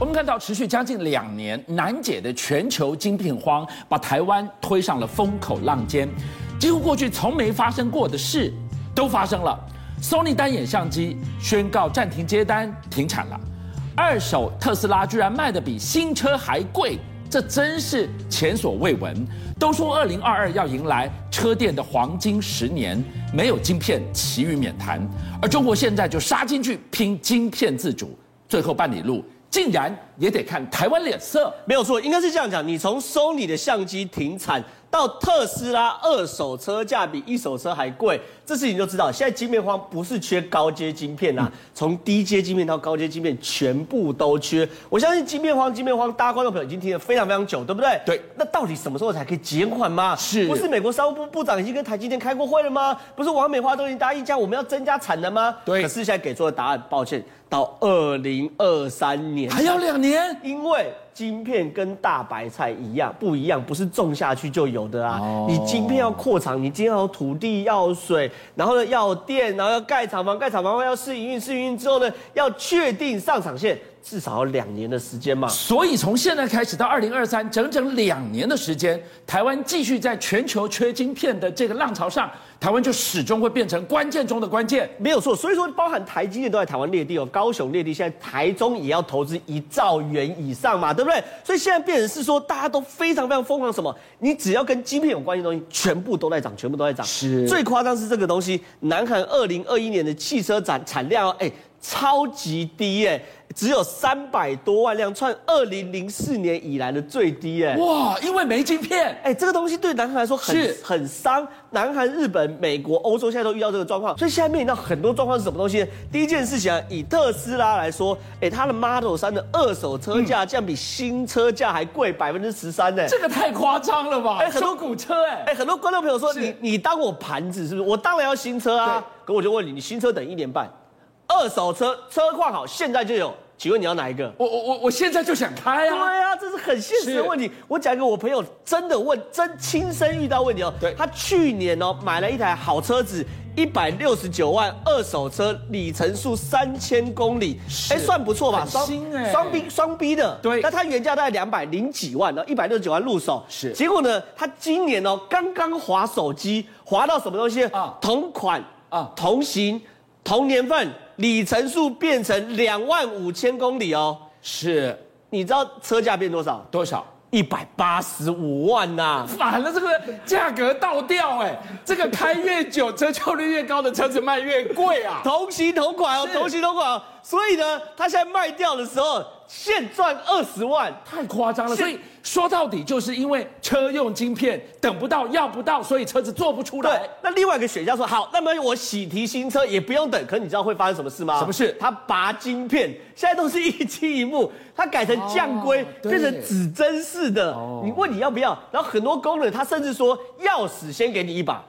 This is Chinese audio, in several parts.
我们看到持续将近两年难解的全球晶片荒，把台湾推上了风口浪尖，几乎过去从没发生过的事都发生了。Sony 单眼相机宣告暂停接单、停产了，二手特斯拉居然卖得比新车还贵，这真是前所未闻。都说二零二二要迎来车电的黄金十年，没有晶片，其余免谈。而中国现在就杀进去拼晶片自主，最后半里路。竟然也得看台湾脸色，没有错，应该是这样讲。你从 Sony 的相机停产到特斯拉二手车价比一手车还贵，这事情就知道，现在晶片荒不是缺高阶晶片啊，从低阶晶片到高阶晶片全部都缺。我相信晶片荒，晶片荒，大家观众朋友已经听了非常非常久，对不对？对。那到底什么时候才可以减缓吗？是。不是美国商务部部长已经跟台积电开过会了吗？不是王美花都已经答应讲我们要增加产能吗？对。可是现在给出的答案，抱歉。到二零二三年还要两年，因为晶片跟大白菜一样不一样，不是种下去就有的啊。哦、你晶片要扩厂，你今天要土地，要水，然后呢要有电，然后要盖厂房，盖厂房后要试营运，试营运之后呢要确定上场线。至少要两年的时间嘛，所以从现在开始到二零二三，整整两年的时间，台湾继续在全球缺晶片的这个浪潮上，台湾就始终会变成关键中的关键，没有错。所以说，包含台积电都在台湾列地哦，高雄列地，现在台中也要投资一兆元以上嘛，对不对？所以现在变成是说，大家都非常非常疯狂，什么？你只要跟晶片有关系的东西，全部都在涨，全部都在涨。是，最夸张是这个东西，南韩二零二一年的汽车产产量哦，哎。超级低哎，只有三百多万辆，创二零零四年以来的最低哎。哇，因为没晶片哎，这个东西对南韩来说很很伤。南韩、日本、美国、欧洲现在都遇到这个状况，所以现在面临到很多状况是什么东西呢？第一件事情啊，以特斯拉来说，哎，它的 Model 3的二手车价竟然比新车价还贵百分之十三呢。这个太夸张了吧？哎，很多古车哎，哎，很多观众朋友说，你你当我盘子是不是？我当然要新车啊。可我就问你，你新车等一年半。二手车车况好，现在就有，请问你要哪一个？我我我我现在就想开啊！对啊，这是很现实的问题。我讲一个我朋友真的问，真亲身遇到问题哦。对，他去年哦买了一台好车子，一百六十九万，二手车，里程数三千公里，哎，算不错吧？双双 B 双 B 的。对，那他原价大概两百零几万，然后一百六十九万入手。是，结果呢，他今年哦刚刚滑手机，滑到什么东西啊？同款啊，同型，同年份。里程数变成两万五千公里哦，是，你知道车价变多少？多少？一百八十五万呐、啊！反了，这个价格倒掉哎，这个开越久，折旧率越高的车子卖越贵啊！同型同款哦，同型同款哦，所以呢，他现在卖掉的时候。现赚二十万，太夸张了。所以说到底，就是因为车用晶片等不到、要不到，所以车子做不出来。对，那另外一个选项说好，那么我喜提新车也不用等。可是你知道会发生什么事吗？什么事？他拔晶片，现在都是一机一幕，它改成降规，哦、变成指针式的。哦、你问你要不要？然后很多工人他甚至说，钥匙先给你一把。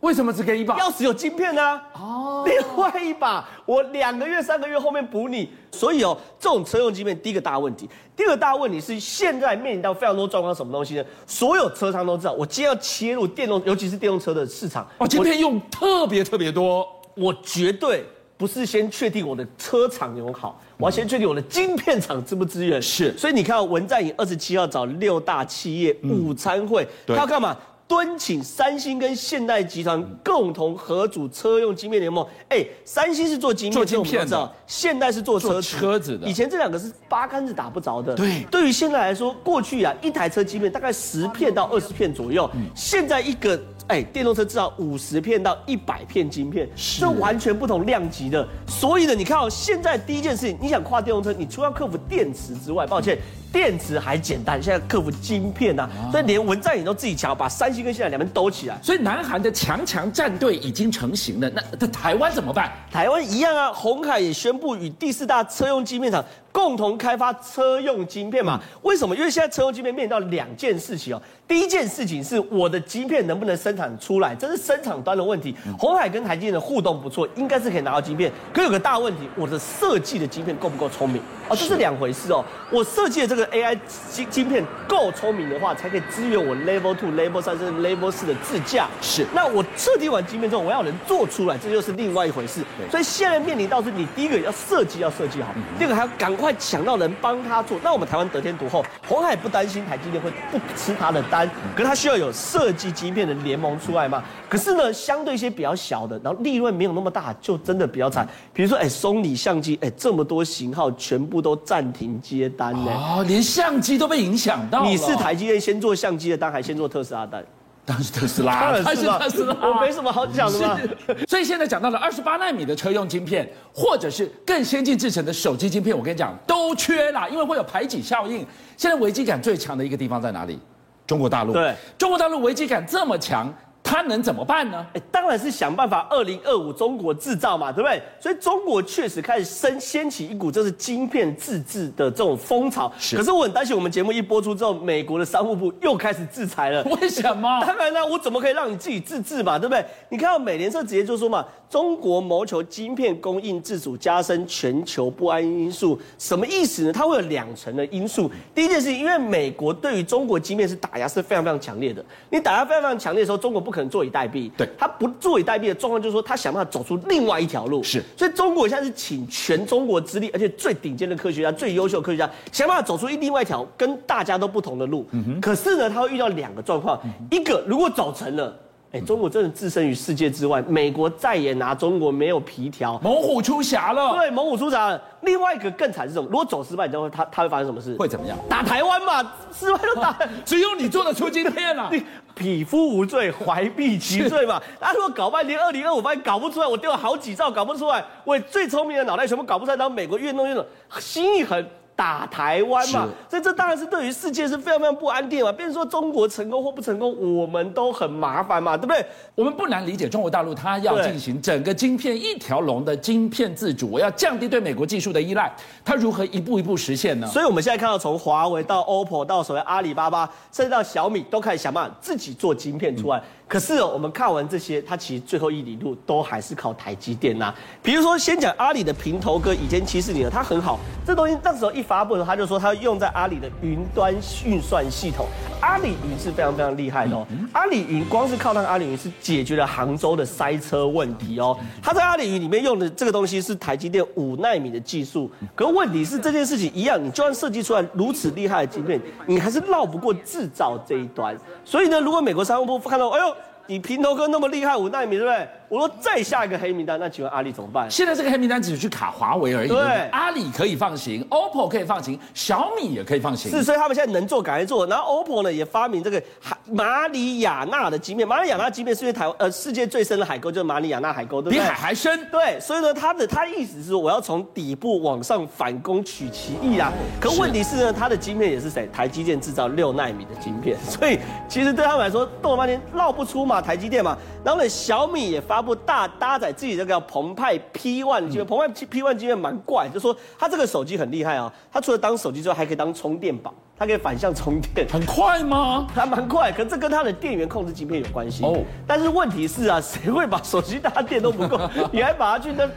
为什么只给一把？钥匙有晶片呢、啊？哦，另外一把我两个月、三个月后面补你。所以哦，这种车用晶片，第一个大问题，第二个大问题是现在面临到非常多状况，什么东西呢？所有车商都知道，我今天要切入电动，尤其是电动车的市场，哦，晶片用特别特别多，我绝对不是先确定我的车厂有好，我要先确定我的晶片厂支不支援。是，所以你看，文在寅二十七号找六大企业午餐会，他要干嘛？敦请三星跟现代集团共同合组车用晶片联盟。哎，三星是做晶片，做晶片的，现代是做车子车子的。以前这两个是八竿子打不着的。对，对于现在来说，过去啊，一台车晶片大概十片到二十片左右，嗯、现在一个。哎，电动车至少五十片到一百片晶片，是这完全不同量级的。所以呢，你看哦，现在第一件事情，你想跨电动车，你除了克服电池之外，抱歉，电池还简单，现在克服晶片呐、所以连文在寅都自己瞧，把三星跟现在两边兜起来。所以南韩的强强战队已经成型了。那那台湾怎么办？台湾一样啊，红海也宣布与第四大车用晶片厂。共同开发车用晶片嘛？为什么？因为现在车用晶片面临到两件事情哦。第一件事情是我的晶片能不能生产出来，这是生产端的问题。红海跟台积电的互动不错，应该是可以拿到晶片。可有个大问题，我的设计的晶片够不够聪明？哦，这是两回事哦。我设计的这个 AI 晶晶片够聪明的话，才可以支援我 Level Two、Level 三甚至 Level 四的自驾。是。那我设计完晶片之后，我要能做出来，这就是另外一回事。所以现在面临到是，你第一个要设计要设计好，第二个还要赶快。快抢到人帮他做。那我们台湾得天独厚，红海不担心台积电会不吃他的单，可是他需要有设计晶片的联盟出来嘛。可是呢，相对一些比较小的，然后利润没有那么大，就真的比较惨。比如说，哎，松里相机，哎，这么多型号全部都暂停接单呢。哦，连相机都被影响到。你是台积电先做相机的单，还先做特斯拉单？当然是特斯拉，当然是特斯拉，我没什么好讲的嘛。所以现在讲到了二十八纳米的车用晶片，或者是更先进制成的手机晶片，我跟你讲都缺啦，因为会有排挤效应。现在危机感最强的一个地方在哪里？中国大陆。对，中国大陆危机感这么强。他能怎么办呢？哎，当然是想办法二零二五中国制造嘛，对不对？所以中国确实开始升掀起一股就是晶片自制的这种风潮。是。可是我很担心，我们节目一播出之后，美国的商务部又开始制裁了。为什么？当然呢，我怎么可以让你自己自制嘛，对不对？你看到美联社直接就说嘛，中国谋求晶片供应自主，加深全球不安因素。什么意思呢？它会有两层的因素。第一件事情，因为美国对于中国晶片是打压是非常非常强烈的。你打压非常非常强烈的时候，中国不可。能坐以待毙，对，他不坐以待毙的状况就是说，他想办法走出另外一条路。是，所以中国现在是请全中国之力，而且最顶尖的科学家、最优秀的科学家，想办法走出另外一条跟大家都不同的路。嗯哼。可是呢，他会遇到两个状况，一个如果走成了。哎，中国真的置身于世界之外，美国再也拿中国没有皮条，猛虎出匣了。对，猛虎出匣了。另外一个更惨是什么？如果走失败，你知道会他他会发生什么事？会怎么样？打台湾嘛，失败就打，只有你做得出今天了。你匹夫无罪，怀璧其罪嘛。他如果搞半天，二零二五发现搞不出来，我丢了好几兆搞不出来，我最聪明的脑袋全部搞不出来，然后美国越弄越弄，心一横。打台湾嘛，所以这当然是对于世界是非常非常不安定嘛。变成说中国成功或不成功，我们都很麻烦嘛，对不对？我们不难理解中国大陆它要进行整个晶片一条龙的晶片自主，我要降低对美国技术的依赖，它如何一步一步实现呢？所以我们现在看到从华为到 OPPO 到所谓阿里巴巴，甚至到小米，都开始想办法自己做晶片出来。嗯可是哦，我们看完这些，它其实最后一里路都还是靠台积电呐。比如说，先讲阿里的平头哥，倚天七四零，它很好。这东西那时候一发布的时候，他就说他用在阿里的云端运算系统。阿里云是非常非常厉害的哦。阿里云光是靠那个阿里云是解决了杭州的塞车问题哦。他在阿里云里面用的这个东西是台积电五纳米的技术。可问题是这件事情一样，你就算设计出来如此厉害的晶片，你还是绕不过制造这一端。所以呢，如果美国商务部看到，哎呦。你平头哥那么厉害，五纳米对不对？我说再下一个黑名单，那请问阿里怎么办？现在这个黑名单只是去卡华为而已。对，阿里可以放行，OPPO 可以放行，小米也可以放行。是，所以他们现在能做赶快做。然后 OPPO 呢也发明这个马里亚纳的晶片，马里亚纳晶片是因为台呃世界最深的海沟就是马里亚纳海沟，对不对？比海还深。对，所以呢，他的他意思是说我要从底部往上反攻取其意啊。可问题是呢，他的晶片也是谁？台积电制造六纳米的晶片，所以其实对他们来说，动了半天绕不出嘛，台积电嘛。然后呢，小米也发布大搭载自己这个叫澎湃 P1 的晶片，澎湃 P One 晶片蛮怪，就说它这个手机很厉害啊，它除了当手机之外，还可以当充电宝，它可以反向充电，很快吗？还蛮快，可是这跟它的电源控制芯片有关系哦。但是问题是啊，谁会把手机搭电都不够，你还把它去那？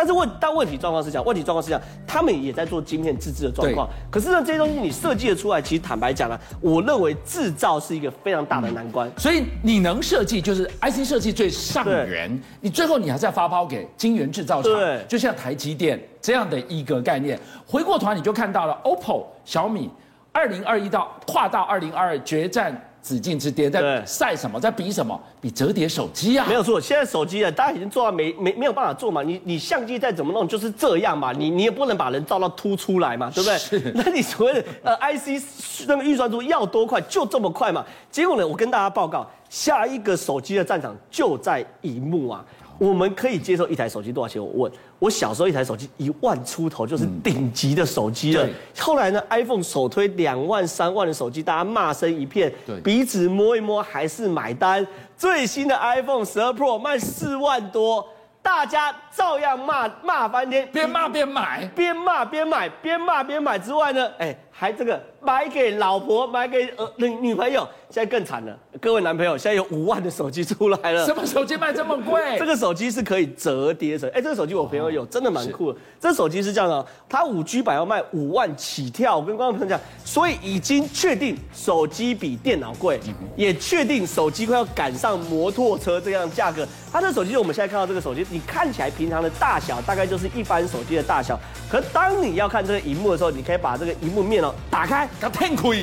但是问，但问题状况是这样，问题状况是这样，他们也在做晶片自制的状况。可是呢，这些东西你设计的出来，其实坦白讲呢，我认为制造是一个非常大的难关。嗯、所以你能设计，就是 IC 设计最上缘，你最后你还是要发包给晶圆制造厂。对，就像台积电这样的一个概念。回过头来你就看到了 OPPO、小米，二零二一到跨到二零二二决战。紫禁之巅在赛什么，在比什么？比折叠手机啊！没有错，现在手机啊，大家已经做到没没没有办法做嘛。你你相机再怎么弄，就是这样嘛。你你也不能把人照到凸出来嘛，对不对？是。那你所谓的呃 IC 那个运算出要多快就这么快嘛？结果呢，我跟大家报告，下一个手机的战场就在荧幕啊。我们可以接受一台手机多少钱？我问，我小时候一台手机一万出头就是顶级的手机了。后来呢，iPhone 首推两万、三万的手机，大家骂声一片，鼻子摸一摸还是买单。最新的 iPhone 十二 Pro 卖四万多，大家照样骂骂翻天，边骂边买，边骂边买，边骂边买之外呢，哎，还这个买给老婆，买给呃女女朋友。现在更惨了，各位男朋友，现在有五万的手机出来了。什么手机卖这么贵？这个手机是可以折叠的。哎，这个手机我朋友有，真的蛮酷的。这手机是这样的，它五 G 版要卖五万起跳。我跟观众朋友讲，所以已经确定手机比电脑贵，也确定手机快要赶上摩托车这样价格。它这手机，我们现在看到这个手机，你看起来平常的大小大概就是一般手机的大小。可当你要看这个荧幕的时候，你可以把这个荧幕面哦打开，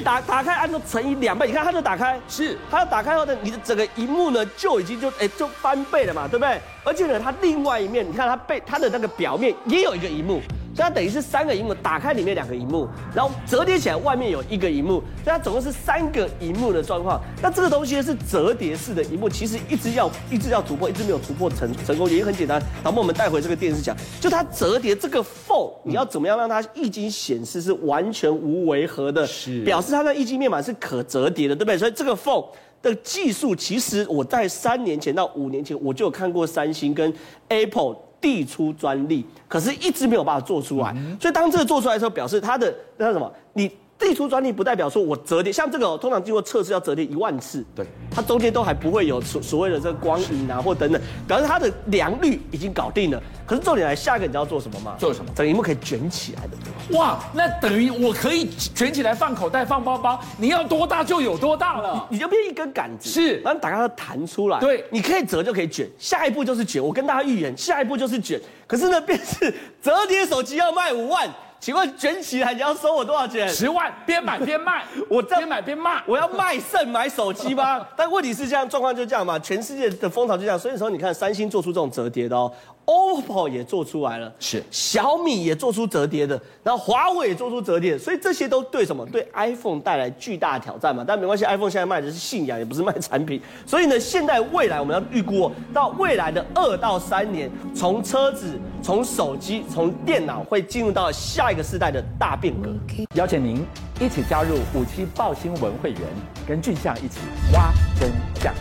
打打开，按照乘以两倍，你看它就打开，是它要打开后呢，你的整个荧幕呢就已经就哎就翻倍了嘛，对不对？而且呢，它另外一面，你看它背它的那个表面也有一个荧幕。所以它等于是三个荧幕，打开里面两个荧幕，然后折叠起来外面有一个荧幕，所以它总共是三个荧幕的状况。那这个东西呢是折叠式的荧幕，其实一直要一直要突破，一直没有突破成成功，原因很简单。然后我们带回这个电视讲，就它折叠这个缝，你要怎么样让它液晶显示是完全无违和的，是表示它的液晶面板是可折叠的，对不对？所以这个缝的技术，其实我在三年前到五年前我就有看过三星跟 Apple。递出专利，可是一直没有办法做出来。所以当这个做出来的时候，表示它的那什么？你递出专利不代表说我折叠，像这个通常经过测试要折叠一万次，对，它中间都还不会有所所谓的这个光影啊或等等，表示它的良率已经搞定了。可是重点来，下一个你知道做什么吗？做什么？整个荧幕可以卷起来的。哇，那等于我可以卷起来放口袋、放包包，你要多大就有多大了，你，你就变一根杆子，是，然后打开它弹出来，对，你可以折就可以卷，下一步就是卷。我跟大家预言，下一步就是卷。可是呢，便是折叠手机要卖五万。请问卷起来你要收我多少钱？十万，边买边卖，我边买边卖，我要卖肾买手机吗？但问题是这样，状况就这样嘛，全世界的风潮就这样，所以说你看三星做出这种折叠的哦。OPPO 也做出来了，是小米也做出折叠的，然后华为也做出折叠，所以这些都对什么？对 iPhone 带来巨大挑战嘛。但没关系，iPhone 现在卖的是信仰，也不是卖产品。所以呢，现在未来我们要预估到未来的二到三年，从车子、从手机、从电脑会进入到下一个世代的大变革。邀请您一起加入五七报新闻会员，跟俊相一起挖真相。